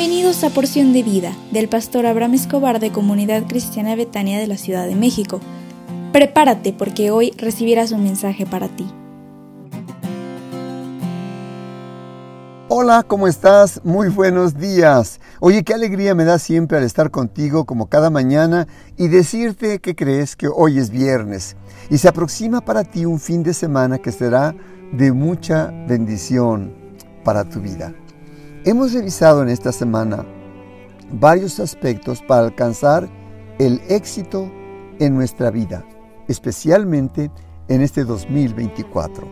Bienvenidos a Porción de Vida del pastor Abraham Escobar de Comunidad Cristiana Betania de la Ciudad de México. Prepárate porque hoy recibirás un mensaje para ti. Hola, ¿cómo estás? Muy buenos días. Oye, qué alegría me da siempre al estar contigo como cada mañana y decirte que crees que hoy es viernes y se aproxima para ti un fin de semana que será de mucha bendición para tu vida. Hemos revisado en esta semana varios aspectos para alcanzar el éxito en nuestra vida, especialmente en este 2024.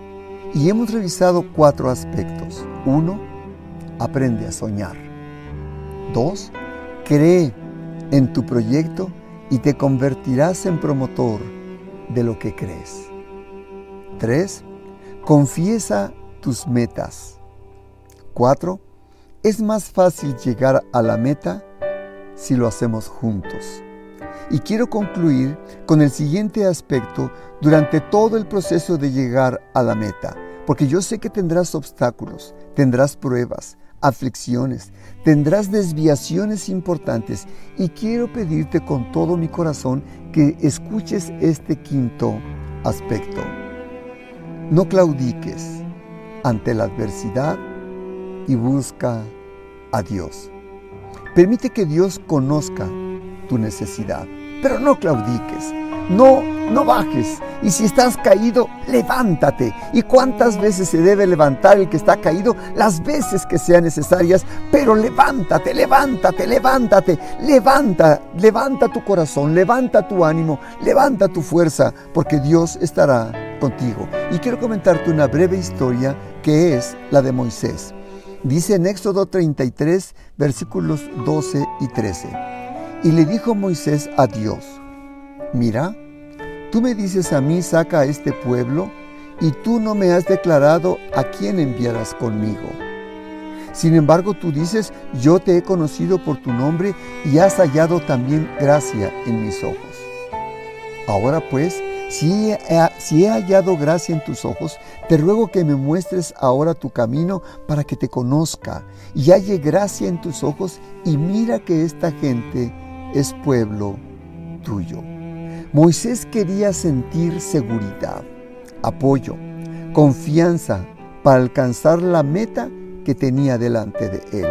Y hemos revisado cuatro aspectos. Uno, aprende a soñar. Dos, cree en tu proyecto y te convertirás en promotor de lo que crees. Tres, confiesa tus metas. Cuatro, es más fácil llegar a la meta si lo hacemos juntos. Y quiero concluir con el siguiente aspecto durante todo el proceso de llegar a la meta, porque yo sé que tendrás obstáculos, tendrás pruebas, aflicciones, tendrás desviaciones importantes y quiero pedirte con todo mi corazón que escuches este quinto aspecto. No claudiques ante la adversidad y busca a Dios. Permite que Dios conozca tu necesidad, pero no claudiques, no, no bajes. Y si estás caído, levántate. ¿Y cuántas veces se debe levantar el que está caído? Las veces que sean necesarias, pero levántate, levántate, levántate, levanta, levanta tu corazón, levanta tu ánimo, levanta tu fuerza, porque Dios estará contigo. Y quiero comentarte una breve historia que es la de Moisés. Dice en Éxodo 33, versículos 12 y 13. Y le dijo Moisés a Dios, mira, tú me dices a mí, saca a este pueblo, y tú no me has declarado a quién enviarás conmigo. Sin embargo, tú dices, yo te he conocido por tu nombre y has hallado también gracia en mis ojos. Ahora pues, si he, hallado gracia en tus ojos, te ruego que me muestres ahora tu camino para que te conozca y halle gracia en tus ojos y mira que esta gente es pueblo tuyo. Moisés quería sentir seguridad, apoyo, confianza para alcanzar la meta que tenía delante de él.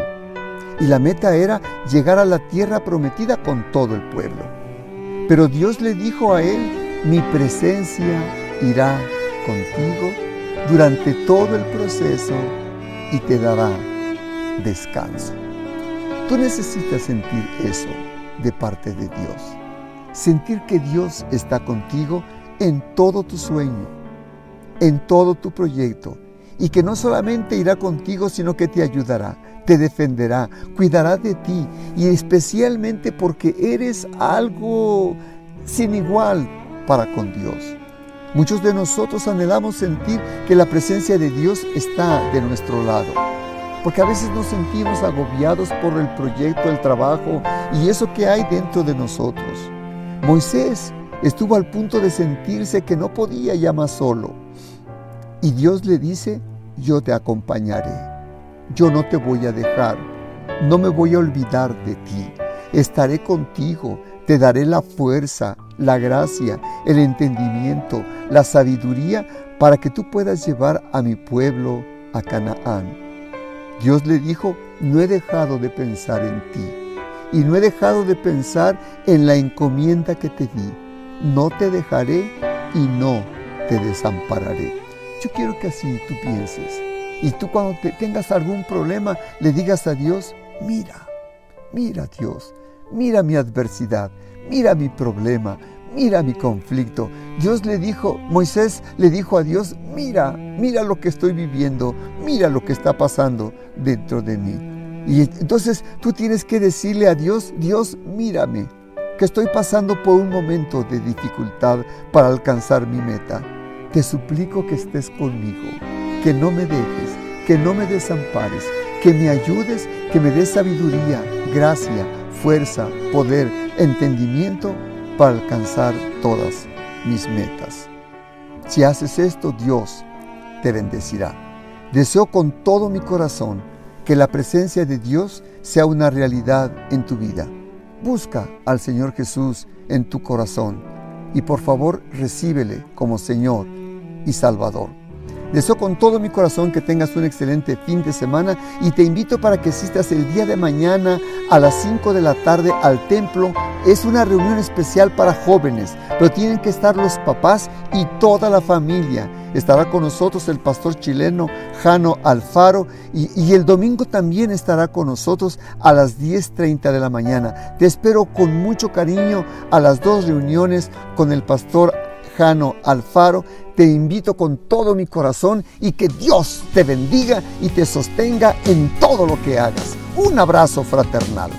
Y la meta era llegar a la tierra prometida con todo el pueblo. Pero Dios le dijo a él mi presencia irá contigo durante todo el proceso y te dará descanso. Tú necesitas sentir eso de parte de Dios. Sentir que Dios está contigo en todo tu sueño, en todo tu proyecto, y que no solamente irá contigo, sino que te ayudará, te defenderá, cuidará de ti, y especialmente porque eres algo sin igual para con Dios. Muchos de nosotros anhelamos sentir que la presencia de Dios está de nuestro lado, porque a veces nos sentimos agobiados por el proyecto, el trabajo y eso que hay dentro de nosotros. Moisés estuvo al punto de sentirse que no podía ya más solo. Y Dios le dice, yo te acompañaré, yo no te voy a dejar, no me voy a olvidar de ti, estaré contigo, te daré la fuerza, la gracia, el entendimiento, la sabiduría para que tú puedas llevar a mi pueblo a Canaán. Dios le dijo, no he dejado de pensar en ti y no he dejado de pensar en la encomienda que te di. No te dejaré y no te desampararé. Yo quiero que así tú pienses. Y tú cuando te tengas algún problema le digas a Dios, mira, mira Dios, mira mi adversidad, mira mi problema, mira mi conflicto. Dios le dijo, Moisés le dijo a Dios, mira, mira lo que estoy viviendo, mira lo que está pasando dentro de mí. Y entonces tú tienes que decirle a Dios, Dios, mírame, que estoy pasando por un momento de dificultad para alcanzar mi meta. Te suplico que estés conmigo, que no me dejes, que no me desampares, que me ayudes, que me des sabiduría, gracia, fuerza, poder, entendimiento para alcanzar todas mis metas. Si haces esto, Dios te bendecirá. Deseo con todo mi corazón que la presencia de Dios sea una realidad en tu vida. Busca al Señor Jesús en tu corazón y por favor recíbele como Señor y Salvador. Deseo con todo mi corazón que tengas un excelente fin de semana y te invito para que asistas el día de mañana a las 5 de la tarde al templo. Es una reunión especial para jóvenes, pero tienen que estar los papás y toda la familia. Estará con nosotros el pastor chileno Jano Alfaro y, y el domingo también estará con nosotros a las 10.30 de la mañana. Te espero con mucho cariño a las dos reuniones con el pastor Alfaro, te invito con todo mi corazón y que Dios te bendiga y te sostenga en todo lo que hagas. Un abrazo fraternal.